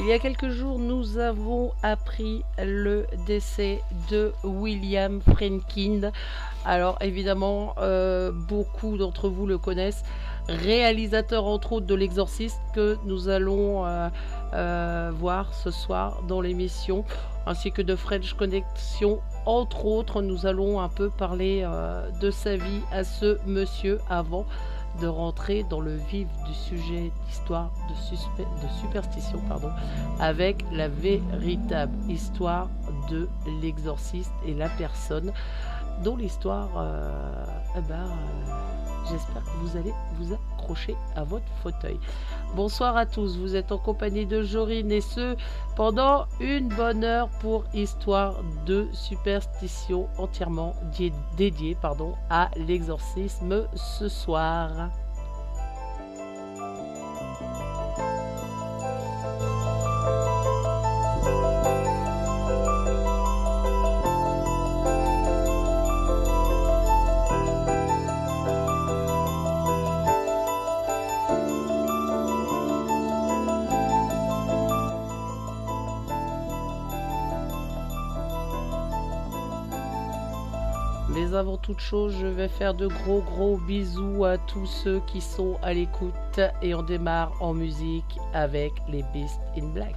Il y a quelques jours, nous avons appris le décès de William Friedkin. Alors évidemment, euh, beaucoup d'entre vous le connaissent, réalisateur entre autres de l'exorciste que nous allons euh, euh, voir ce soir dans l'émission, ainsi que de French Connection. Entre autres, nous allons un peu parler de sa vie à ce monsieur avant de rentrer dans le vif du sujet d'histoire de, superstition avec la véritable histoire de l'exorciste et la personne dont l'histoire, euh, eh ben, euh, j'espère que vous allez vous à votre fauteuil. Bonsoir à tous, vous êtes en compagnie de Jorine et ce pendant une bonne heure pour Histoire de superstition entièrement dédiée à l'exorcisme ce soir. Avant toute chose, je vais faire de gros gros bisous à tous ceux qui sont à l'écoute et on démarre en musique avec les Beasts in Black.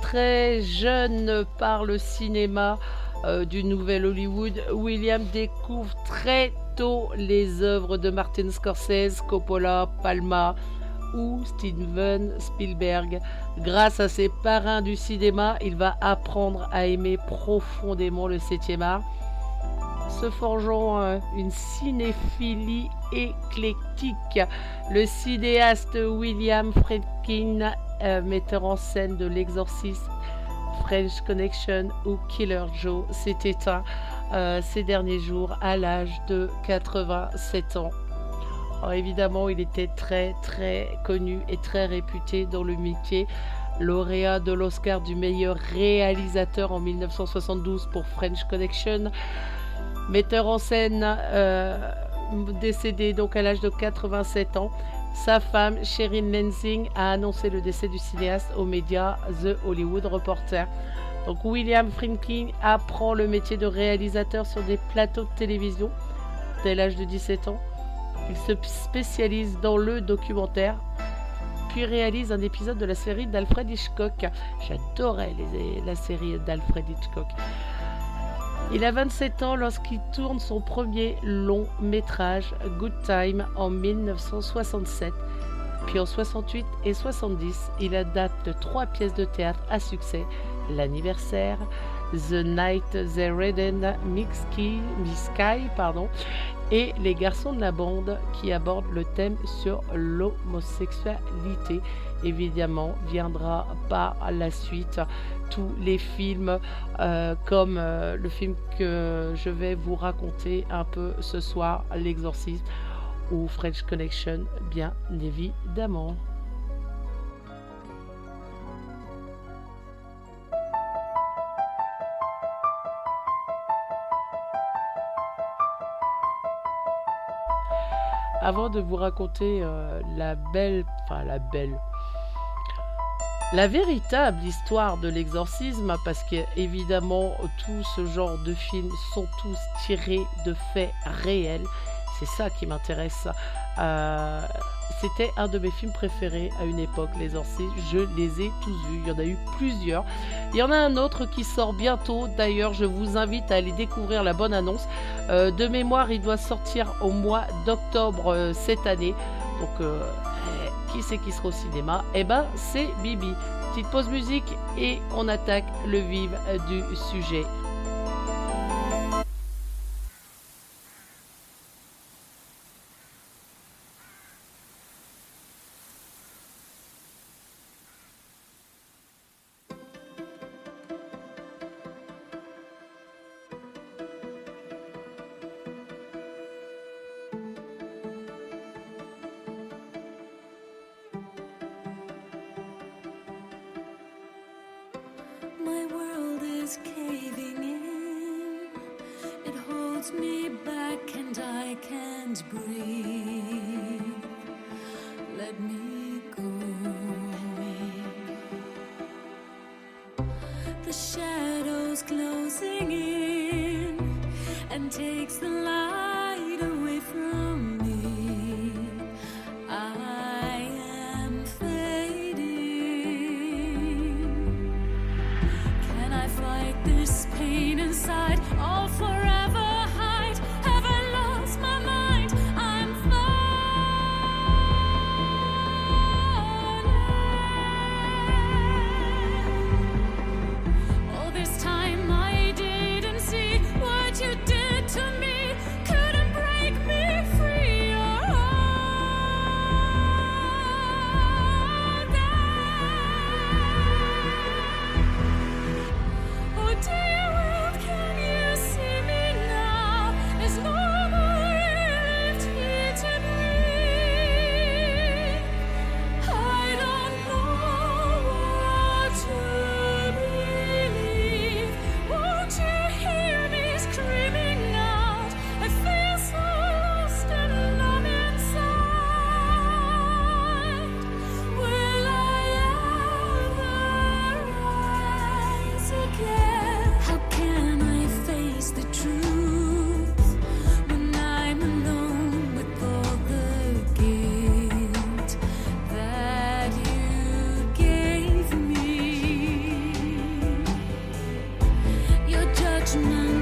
Très jeune par le cinéma euh, du nouvel Hollywood, William découvre très tôt les œuvres de Martin Scorsese, Coppola, Palma ou Steven Spielberg. Grâce à ses parrains du cinéma, il va apprendre à aimer profondément le 7e art, se forgeant euh, une cinéphilie éclectique. Le cinéaste William Friedkin euh, metteur en scène de l'exorcisme French Connection ou Killer Joe, s'est éteint euh, ces derniers jours à l'âge de 87 ans. évidemment, il était très très connu et très réputé dans le métier, lauréat de l'Oscar du meilleur réalisateur en 1972 pour French Connection, metteur en scène euh, décédé donc à l'âge de 87 ans. Sa femme, Sherin Lansing, a annoncé le décès du cinéaste aux médias The Hollywood Reporter. Donc William Friedkin apprend le métier de réalisateur sur des plateaux de télévision dès l'âge de 17 ans. Il se spécialise dans le documentaire, puis réalise un épisode de la série d'Alfred Hitchcock. J'adorais la série d'Alfred Hitchcock. Il a 27 ans lorsqu'il tourne son premier long métrage, Good Time, en 1967. Puis en 68 et 70, il adapte trois pièces de théâtre à succès L'anniversaire, The Night They Redden Sky, pardon, et Les garçons de la bande qui abordent le thème sur l'homosexualité. Évidemment, viendra par la suite tous les films euh, comme euh, le film que je vais vous raconter un peu ce soir, L'exorcisme ou French Connection, bien évidemment. Avant de vous raconter euh, la belle, enfin la belle, la véritable histoire de l'exorcisme, parce qu'évidemment tout ce genre de films sont tous tirés de faits réels, c'est ça qui m'intéresse. Euh, c'était un de mes films préférés à une époque, Les Orcés. Je les ai tous vus. Il y en a eu plusieurs. Il y en a un autre qui sort bientôt. D'ailleurs, je vous invite à aller découvrir la bonne annonce. Euh, de mémoire, il doit sortir au mois d'octobre euh, cette année. Donc, euh, eh, qui c'est qui sera au cinéma? Eh ben, c'est Bibi. Petite pause musique et on attaque le vif du sujet. me back and I can't breathe. Let me go. The shadows closing in and takes the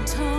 time.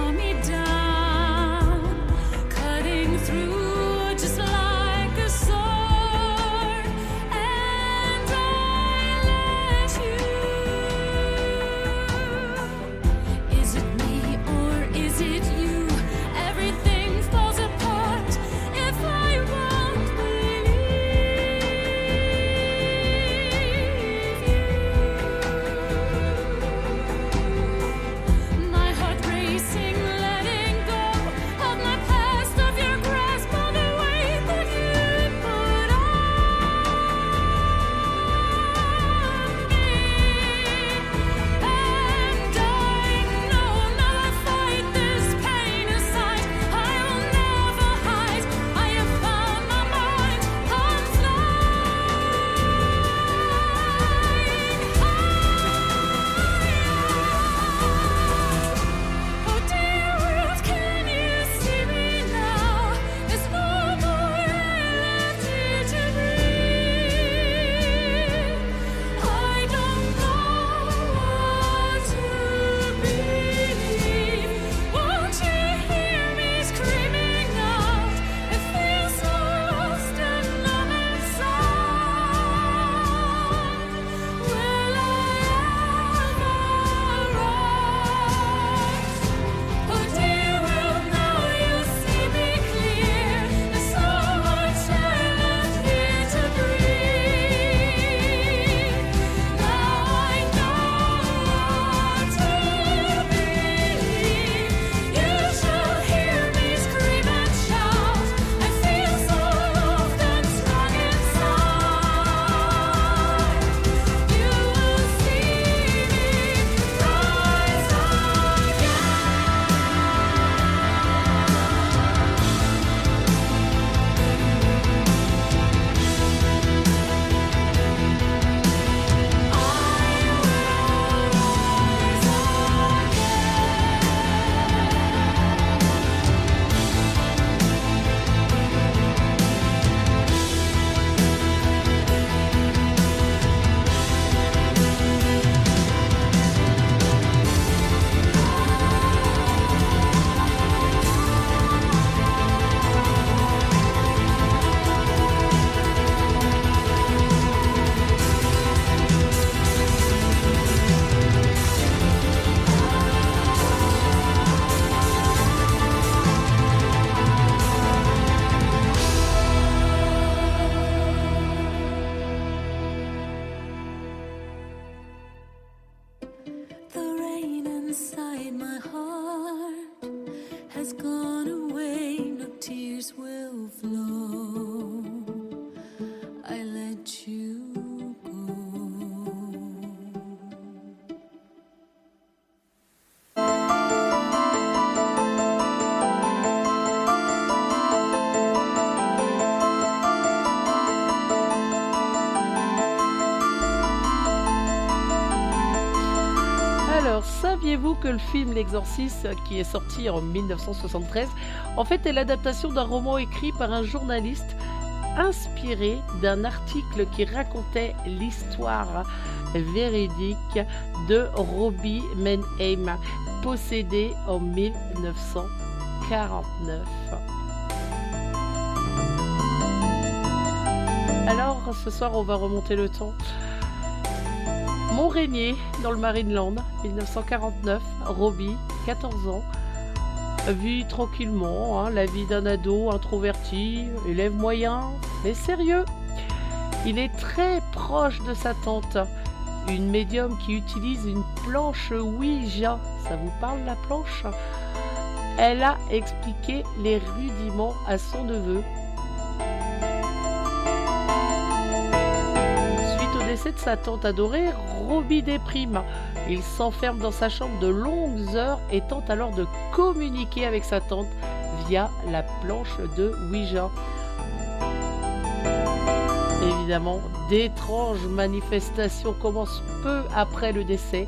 Le film L'Exorciste, qui est sorti en 1973, en fait est l'adaptation d'un roman écrit par un journaliste inspiré d'un article qui racontait l'histoire véridique de Robbie Menheim, possédé en 1949. Alors, ce soir, on va remonter le temps. Montrénier, dans le Marineland, 1949, Robbie, 14 ans, vit tranquillement hein, la vie d'un ado introverti, élève moyen, mais sérieux. Il est très proche de sa tante, une médium qui utilise une planche Ouija. Ça vous parle la planche? Elle a expliqué les rudiments à son neveu. De sa tante adorée, Robbie déprime. Il s'enferme dans sa chambre de longues heures et tente alors de communiquer avec sa tante via la planche de Ouija. Évidemment, d'étranges manifestations commencent peu après le décès.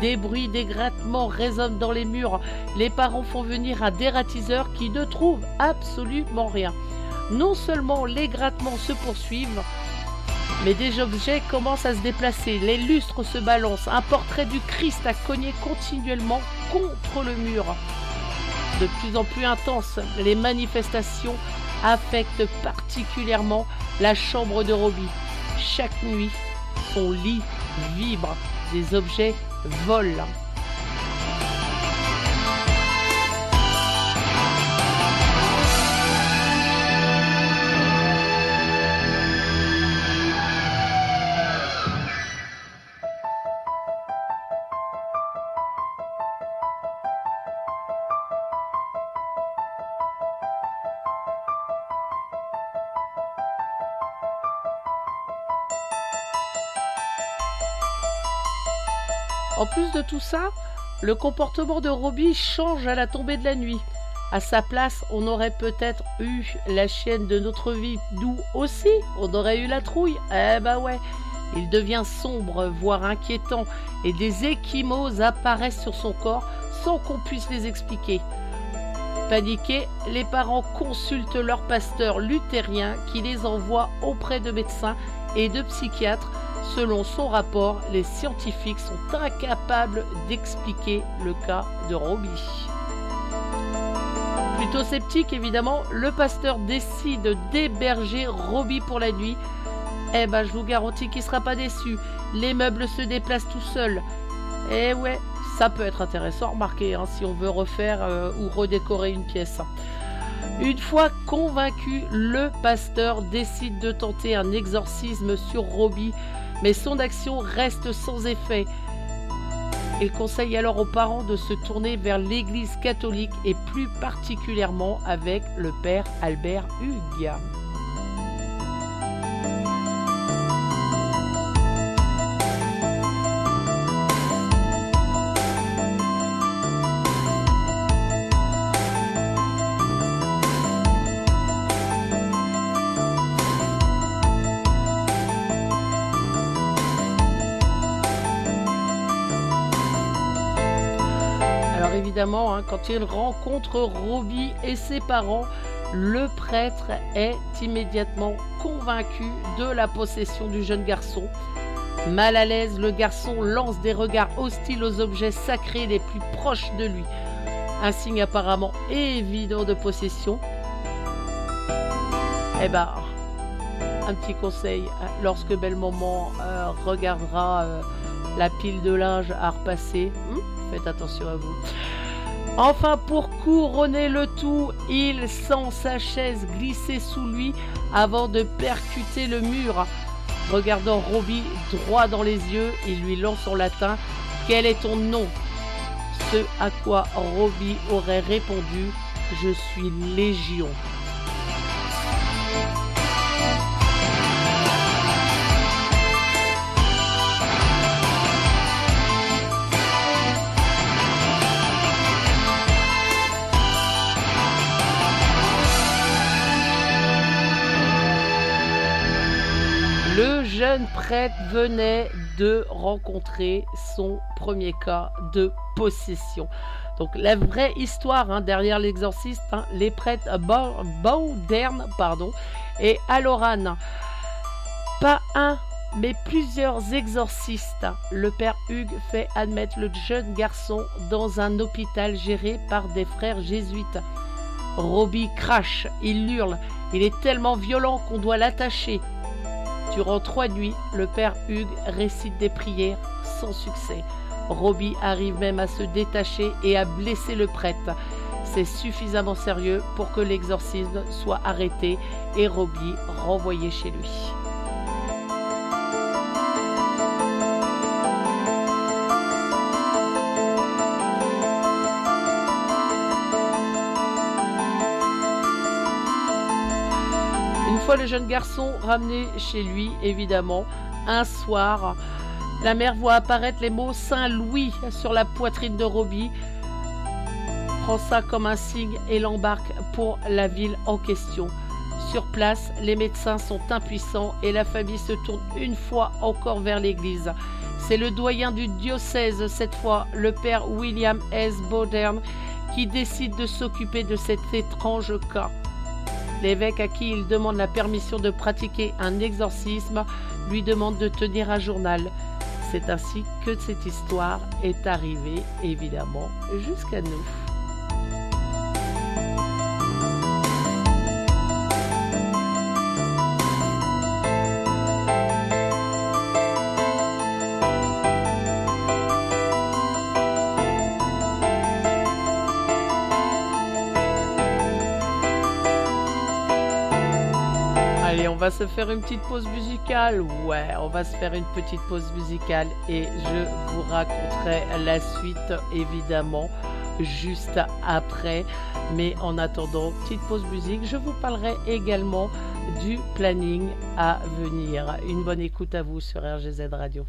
Des bruits, des grattements résonnent dans les murs. Les parents font venir un dératiseur qui ne trouve absolument rien. Non seulement les grattements se poursuivent, mais des objets commencent à se déplacer, les lustres se balancent, un portrait du Christ a cogné continuellement contre le mur. De plus en plus intenses, les manifestations affectent particulièrement la chambre de Robbie. Chaque nuit, son lit vibre, des objets volent. Ça, le comportement de Robbie change à la tombée de la nuit. À sa place, on aurait peut-être eu la chienne de notre vie, d'où aussi on aurait eu la trouille. Eh ben ouais, il devient sombre, voire inquiétant, et des échymoses apparaissent sur son corps sans qu'on puisse les expliquer. Paniqués, les parents consultent leur pasteur luthérien qui les envoie auprès de médecins et de psychiatres Selon son rapport, les scientifiques sont incapables d'expliquer le cas de Robbie. Plutôt sceptique, évidemment, le pasteur décide d'héberger Robbie pour la nuit. Eh ben, je vous garantis qu'il ne sera pas déçu. Les meubles se déplacent tout seuls. Eh ouais, ça peut être intéressant, remarquez, hein, si on veut refaire euh, ou redécorer une pièce. Une fois convaincu, le pasteur décide de tenter un exorcisme sur Robbie mais son action reste sans effet. Il conseille alors aux parents de se tourner vers l'Église catholique et plus particulièrement avec le Père Albert Hugues. Hein, quand il rencontre Robbie et ses parents, le prêtre est immédiatement convaincu de la possession du jeune garçon. Mal à l'aise, le garçon lance des regards hostiles aux objets sacrés les plus proches de lui. Un signe apparemment évident de possession. Eh ben, un petit conseil, hein, lorsque belle maman euh, regardera euh, la pile de linge à repasser, hmm, faites attention à vous. Enfin, pour couronner le tout, il sent sa chaise glisser sous lui avant de percuter le mur. Regardant Robbie droit dans les yeux, il lui lance en latin Quel est ton nom? Ce à quoi Robbie aurait répondu Je suis Légion. Le jeune prêtre venait de rencontrer son premier cas de possession. Donc la vraie histoire hein, derrière l'exorciste, hein, les prêtres Bauderne pardon, et Aloran. Pas un, mais plusieurs exorcistes. Le père Hugues fait admettre le jeune garçon dans un hôpital géré par des frères jésuites. Robbie crache, il hurle, il est tellement violent qu'on doit l'attacher. Durant trois nuits, le père Hugues récite des prières sans succès. Robbie arrive même à se détacher et à blesser le prêtre. C'est suffisamment sérieux pour que l'exorcisme soit arrêté et Robbie renvoyé chez lui. Le jeune garçon ramené chez lui, évidemment, un soir, la mère voit apparaître les mots Saint-Louis sur la poitrine de Robbie, prend ça comme un signe et l'embarque pour la ville en question. Sur place, les médecins sont impuissants et la famille se tourne une fois encore vers l'église. C'est le doyen du diocèse, cette fois le père William S. Bodern, qui décide de s'occuper de cet étrange cas. L'évêque à qui il demande la permission de pratiquer un exorcisme lui demande de tenir un journal. C'est ainsi que cette histoire est arrivée, évidemment, jusqu'à nous. Va se faire une petite pause musicale. Ouais, on va se faire une petite pause musicale et je vous raconterai la suite évidemment juste après. Mais en attendant, petite pause musique, je vous parlerai également du planning à venir. Une bonne écoute à vous sur RGZ Radio.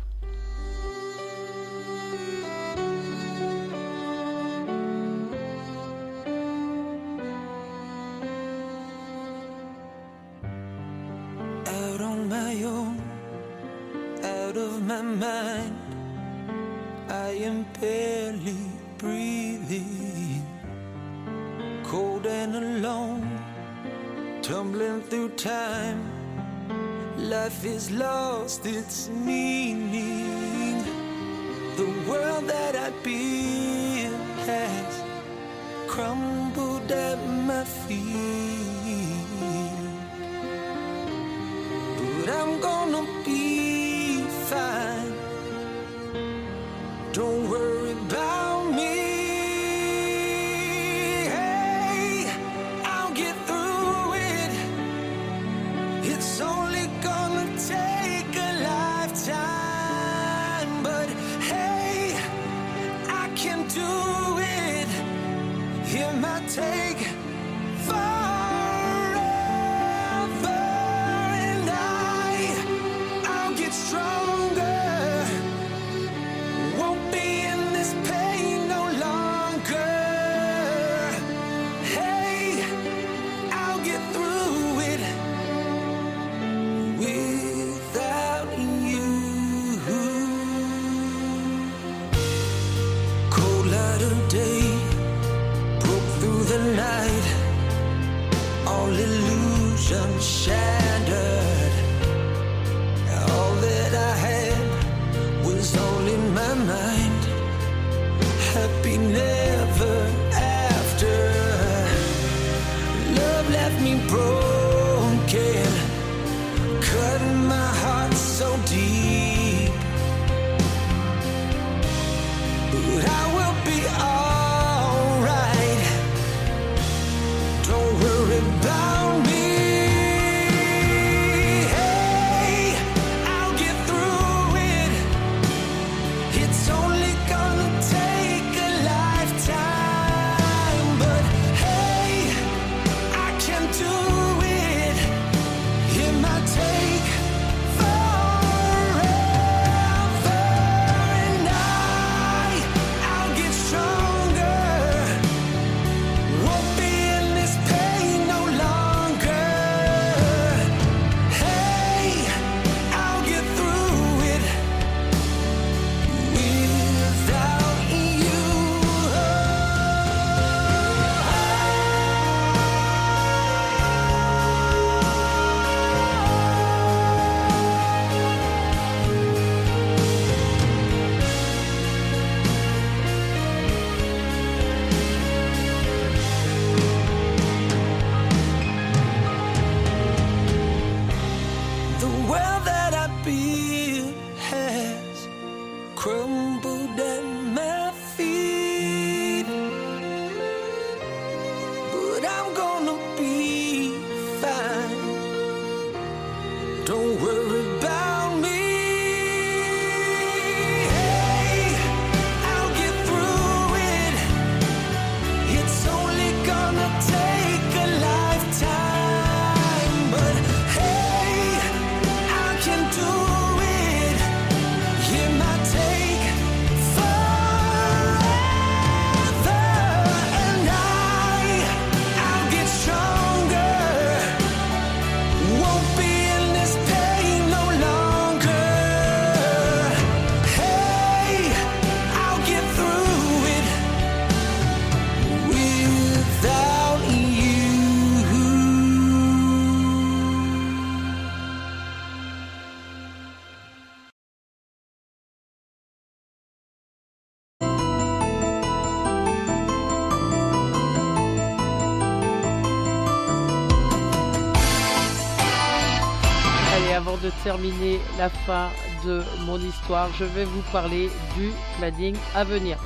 Terminer la fin de mon histoire, je vais vous parler du planning à venir.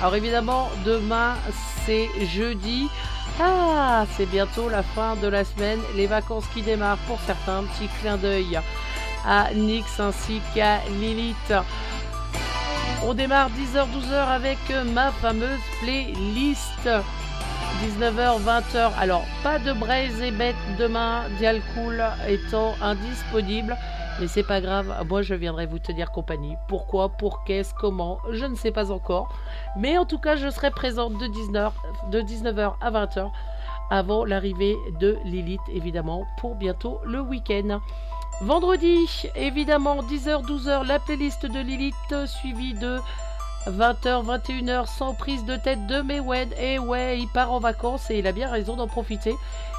Alors évidemment, demain c'est jeudi. Ah, c'est bientôt la fin de la semaine, les vacances qui démarrent pour certains. Petit clin d'œil à Nix ainsi qu'à Lilith. On démarre 10h-12h avec ma fameuse playlist. 19h, 20h. Alors, pas de braise et bête demain, Dialcool étant indisponible. Mais c'est pas grave, moi je viendrai vous tenir compagnie. Pourquoi, pour qu'est-ce, comment, je ne sais pas encore. Mais en tout cas, je serai présente de 19h, de 19h à 20h avant l'arrivée de Lilith, évidemment, pour bientôt le week-end. Vendredi, évidemment, 10h, 12h, la playlist de Lilith, suivie de 20h, 21h, sans prise de tête de Mewen. Et ouais, il part en vacances et il a bien raison d'en profiter.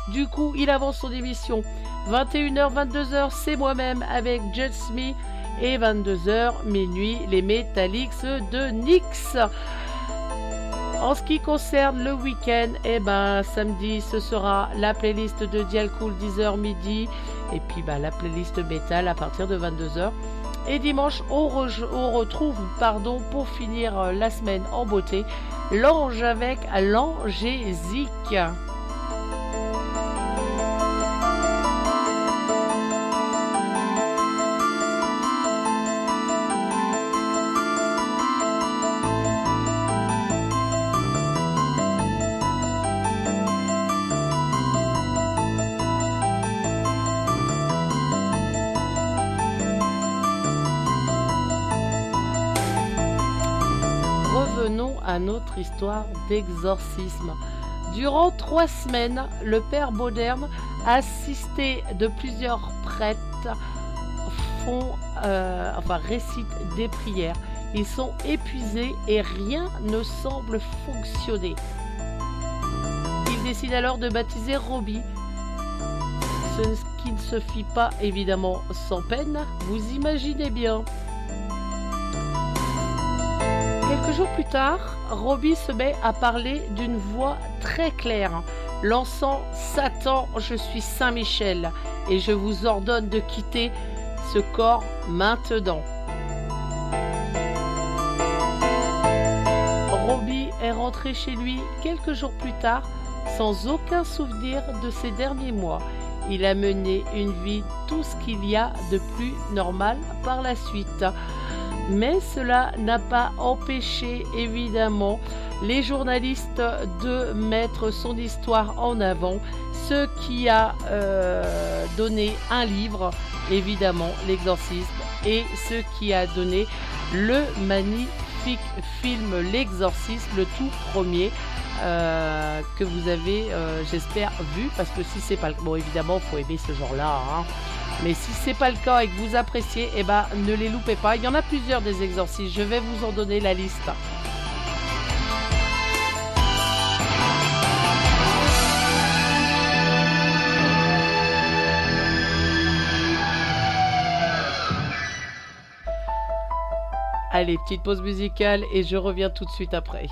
Du coup, il avance son émission. 21h, 22h, c'est moi-même avec Just Me. Et 22h, minuit, les Metallics de Nyx. En ce qui concerne le week-end, eh ben, samedi, ce sera la playlist de Dialcool 10h midi. Et puis bah, la playlist métal à partir de 22h. Et dimanche, on, retrouve, pardon, pour finir euh, la semaine en beauté, l'ange avec l'angésique. À histoire d'exorcisme. Durant trois semaines, le père Bauderne, assisté de plusieurs prêtres, font, euh, enfin, récitent des prières. Ils sont épuisés et rien ne semble fonctionner. Il décide alors de baptiser Robbie, ce qui ne se fit pas évidemment sans peine, vous imaginez bien. Quelques jours plus tard, Robbie se met à parler d'une voix très claire, lançant Satan, je suis Saint Michel, et je vous ordonne de quitter ce corps maintenant. Robbie est rentré chez lui quelques jours plus tard sans aucun souvenir de ses derniers mois. Il a mené une vie tout ce qu'il y a de plus normal par la suite. Mais cela n'a pas empêché évidemment les journalistes de mettre son histoire en avant, ce qui a euh, donné un livre, évidemment, l'exorcisme, et ce qui a donné le magnifique film L'exorcisme, le tout premier. euh, que vous avez, euh, j'espère, vu, parce que si c'est pas le bon, évidemment, faut aimer ce genre-là. hein. Mais si c'est pas le cas et que vous appréciez, eh ben, ne les loupez pas. Il y en a plusieurs des exorcismes. Je vais vous en donner la liste. Allez, petite pause musicale et je reviens tout de suite après.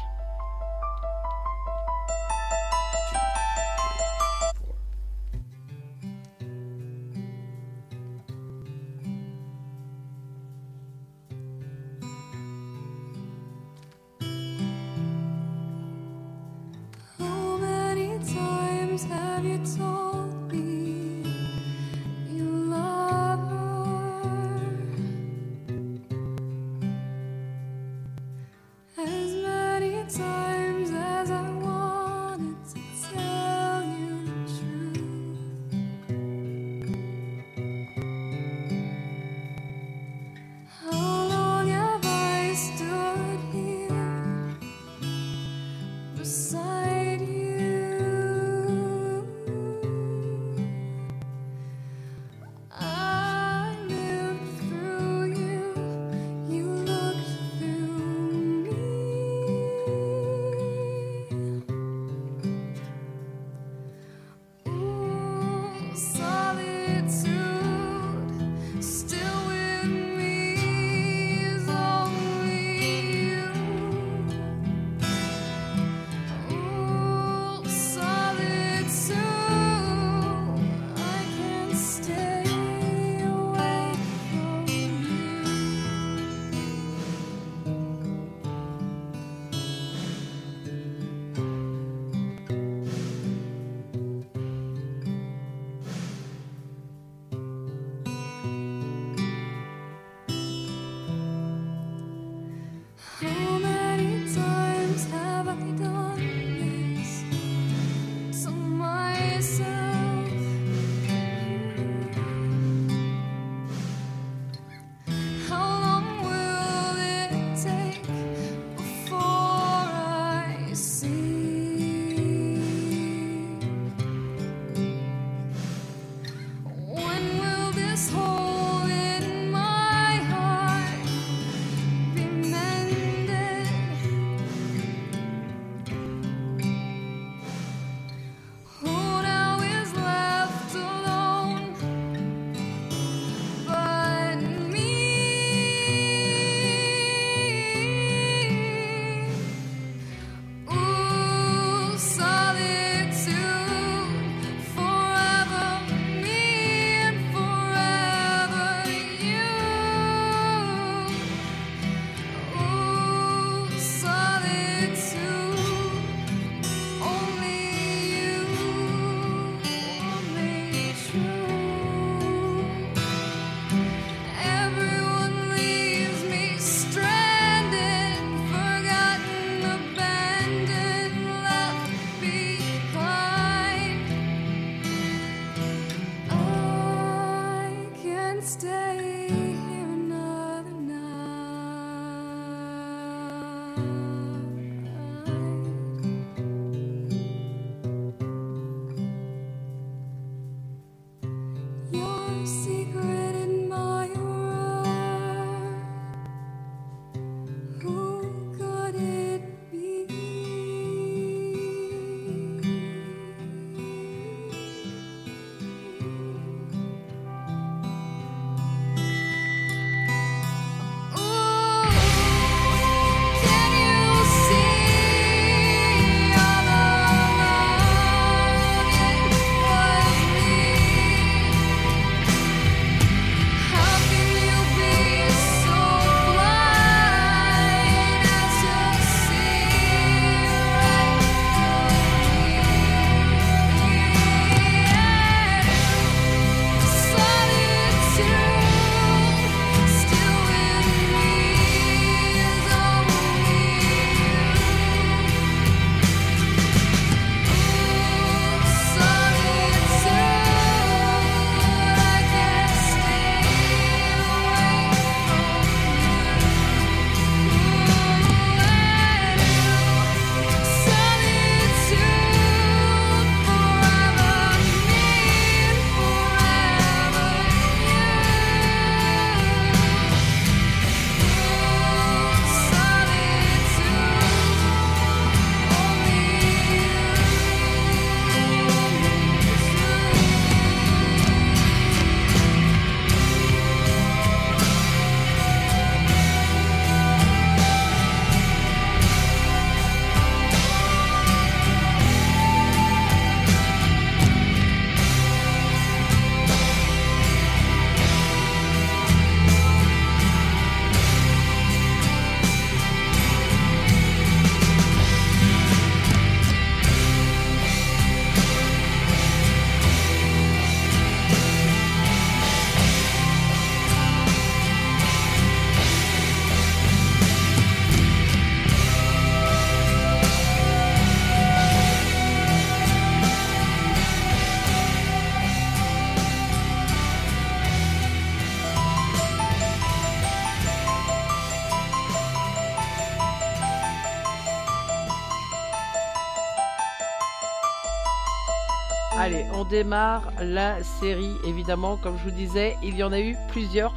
Démarre la série, évidemment, comme je vous disais, il y en a eu plusieurs.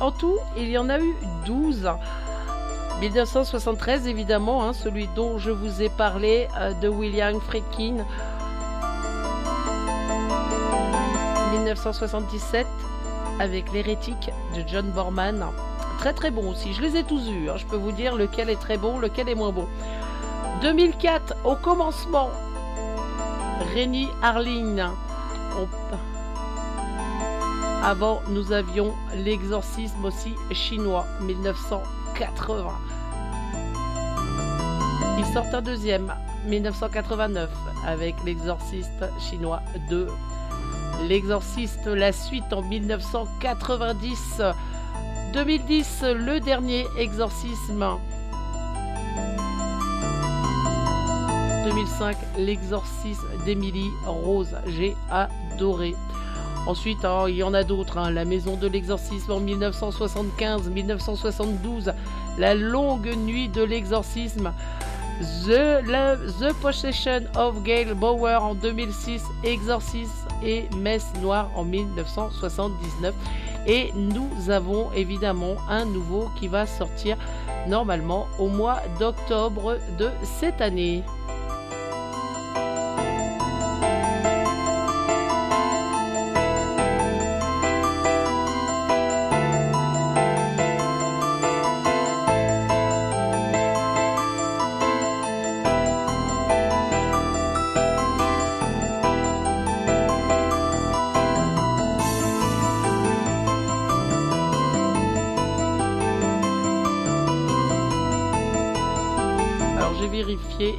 En tout, il y en a eu 12. 1973, évidemment, hein, celui dont je vous ai parlé, euh, de William Friedkin. 1977, avec L'hérétique de John Borman. Très très bon aussi, je les ai tous eus, hein, je peux vous dire lequel est très bon, lequel est moins bon. 2004, au commencement, Rémi Harling. Avant, nous avions l'exorcisme aussi chinois, 1980. Il sort un deuxième, 1989, avec l'exorciste chinois 2. L'exorciste, la suite en 1990. 2010, le dernier exorcisme. 2005, l'exorcisme d'Emily Rose. J'ai adoré. Ensuite, hein, il y en a d'autres. hein. La maison de l'exorcisme en 1975, 1972. La longue nuit de l'exorcisme. The, The Possession of Gail Bauer en 2006. Exorcisme et Messe Noire en 1979. Et nous avons évidemment un nouveau qui va sortir normalement au mois d'octobre de cette année.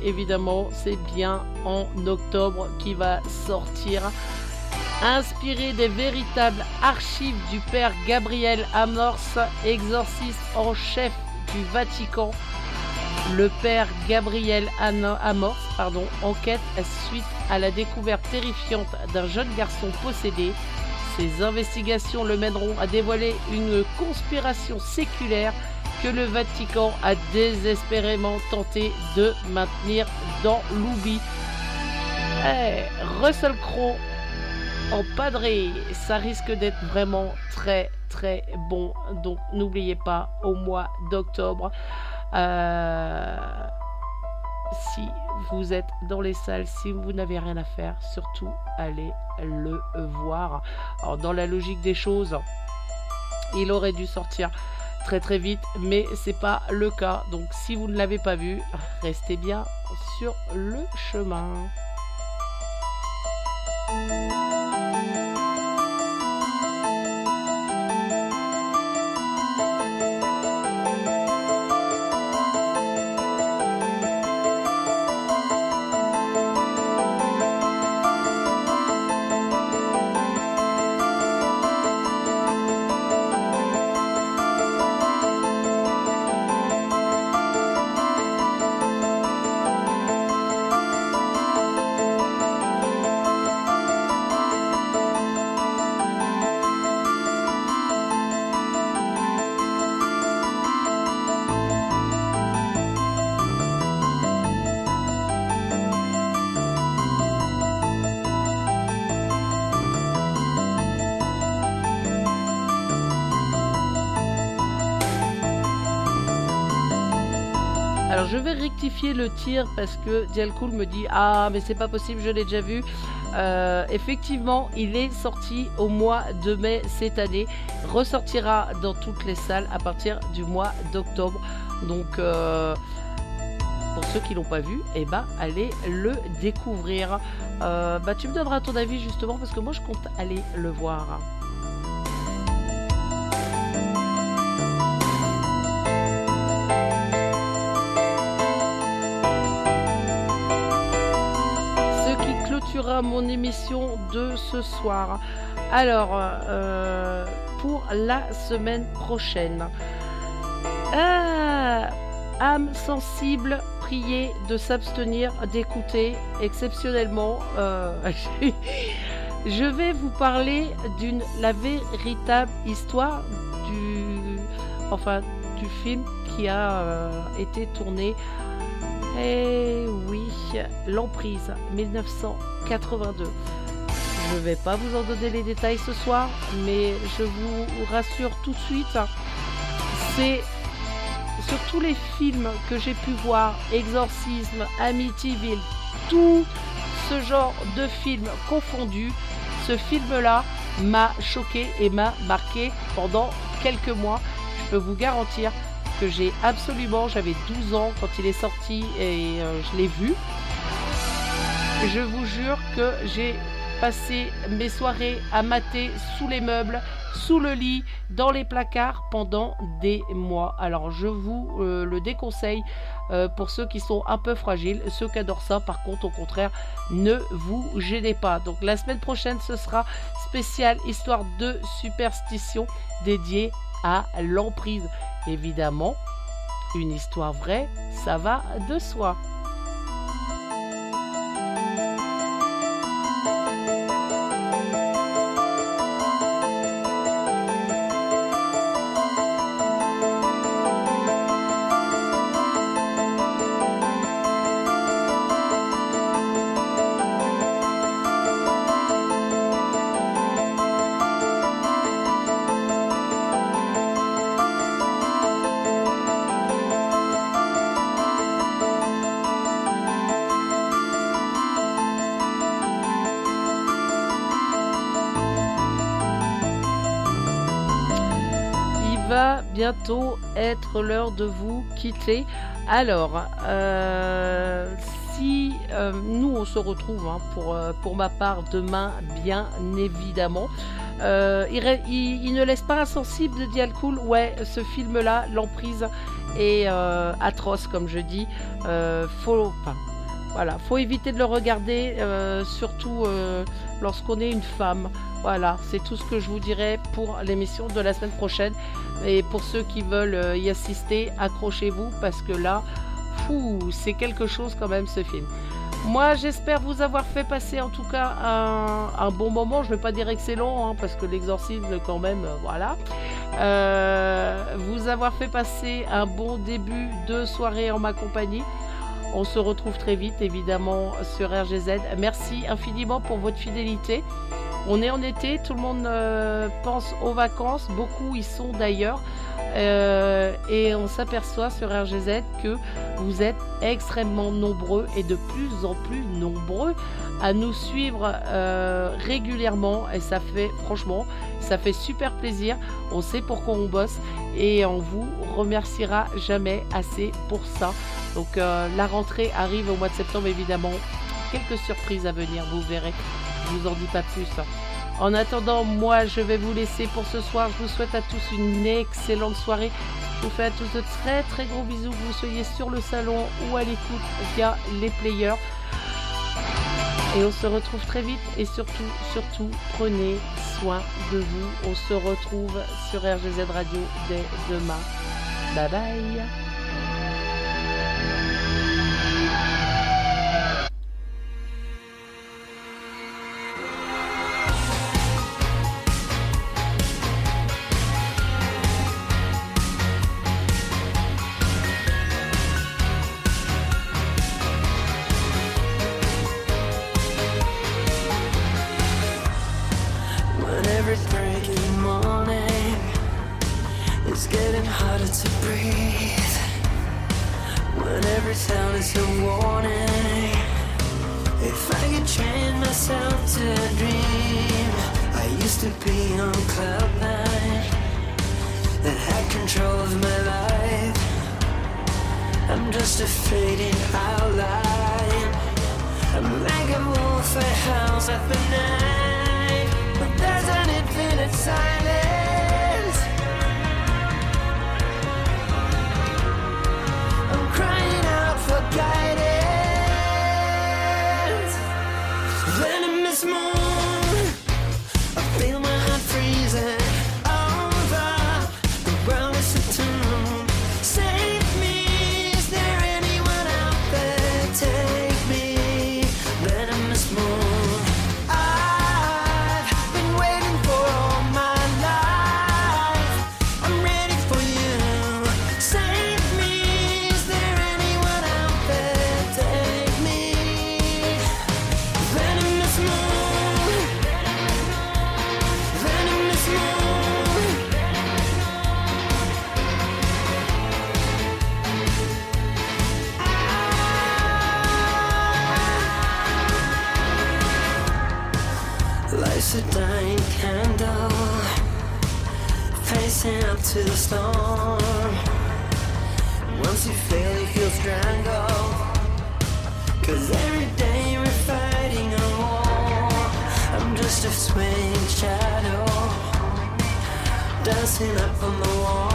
Évidemment, c'est bien en octobre qui va sortir. Inspiré des véritables archives du père Gabriel Amorce, exorciste en chef du Vatican, le père Gabriel Amorce enquête suite à la découverte terrifiante d'un jeune garçon possédé. Ses investigations le mèneront à dévoiler une conspiration séculaire le Vatican a désespérément tenté de maintenir dans l'oubli. Eh, Russell Crowe en padré, ça risque d'être vraiment très très bon. Donc n'oubliez pas au mois d'octobre. euh, si vous êtes dans les salles, si vous n'avez rien à faire, surtout allez le voir. Alors dans la logique des choses, il aurait dû sortir très très vite, mais c'est pas le cas. Donc si vous ne l'avez pas vu, restez bien sur le chemin. Alors je vais rectifier le tir parce que Dialcool me dit ah mais c'est pas possible je l'ai déjà vu. Euh, effectivement il est sorti au mois de mai cette année, ressortira dans toutes les salles à partir du mois d'octobre. Donc euh, pour ceux qui l'ont pas vu, eh ben allez le découvrir. Euh, bah tu me donneras ton avis justement parce que moi je compte aller le voir. Mon émission de ce soir. Alors, euh, pour la semaine prochaine, Ah, âme sensible, priez de s'abstenir d'écouter exceptionnellement. euh, je vais vous parler d'une la véritable histoire du enfin du film qui a euh, été tourné eh oui, l'emprise 1982. Je vais pas vous en donner les détails ce soir, mais je vous rassure tout de suite, c'est sur tous les films que j'ai pu voir, Exorcisme, Amityville, tout ce genre de films confondus, ce film-là m'a choqué et m'a marqué pendant quelques mois. Je peux vous garantir que j'ai absolument, j'avais 12 ans quand il est sorti et euh, je l'ai vu. Je vous jure que j'ai passé mes soirées à mater sous les meubles, sous le lit, dans les placards pendant des mois. Alors je vous euh, le déconseille euh, pour ceux qui sont un peu fragiles. Ceux qui adorent ça, par contre, au contraire, ne vous gênez pas. Donc la semaine prochaine, ce sera spécial histoire de superstition dédiée à l'emprise. Évidemment, une histoire vraie, ça va de soi. Bientôt être l'heure de vous quitter. Alors, euh, si euh, nous on se retrouve hein, pour, euh, pour ma part demain, bien évidemment. Il, ne laisse pas insensible de Dialcool. Ouais, ce film-là, l'emprise est atroce, comme je dis. Faut, enfin, voilà, faut éviter de le regarder, euh, surtout euh, lorsqu'on est une femme. Voilà, c'est tout ce que je vous dirai pour l'émission de la semaine prochaine. Et pour ceux qui veulent euh, y assister, accrochez-vous parce que là, fou, c'est quelque chose quand même ce film. Moi, j'espère vous avoir fait passer en tout cas un, bon moment. Je ne vais pas dire excellent, hein, parce que l'exorcisme, quand même, voilà. Vous avoir fait passer un bon début de soirée en ma compagnie. On se retrouve très vite, évidemment, sur RGZ. Merci infiniment pour votre fidélité. On est en été, tout le monde euh, pense aux vacances, beaucoup y sont d'ailleurs. Euh, et on s'aperçoit sur RGZ que vous êtes extrêmement nombreux et de plus en plus nombreux à nous suivre euh, régulièrement. Et ça fait franchement ça fait super plaisir. On sait pourquoi on bosse et on vous remerciera jamais assez pour ça. Donc euh, la rentrée arrive au mois de septembre évidemment. Quelques surprises à venir vous verrez. Je vous en dis pas plus en attendant, moi, je vais vous laisser pour ce soir. Je vous souhaite à tous une excellente soirée. Je vous fais à tous de très très gros bisous, que vous soyez sur le salon ou à l'écoute via les players. Et on se retrouve très vite et surtout, surtout, prenez soin de vous. On se retrouve sur RGZ Radio dès demain. Bye bye myself to dream, I used to be on cloud nine that had control of my life. I'm just a fading outline. I'm like a wolf that howls at the night, but there's an infinite silence. I'm crying out bouncing up from the wall.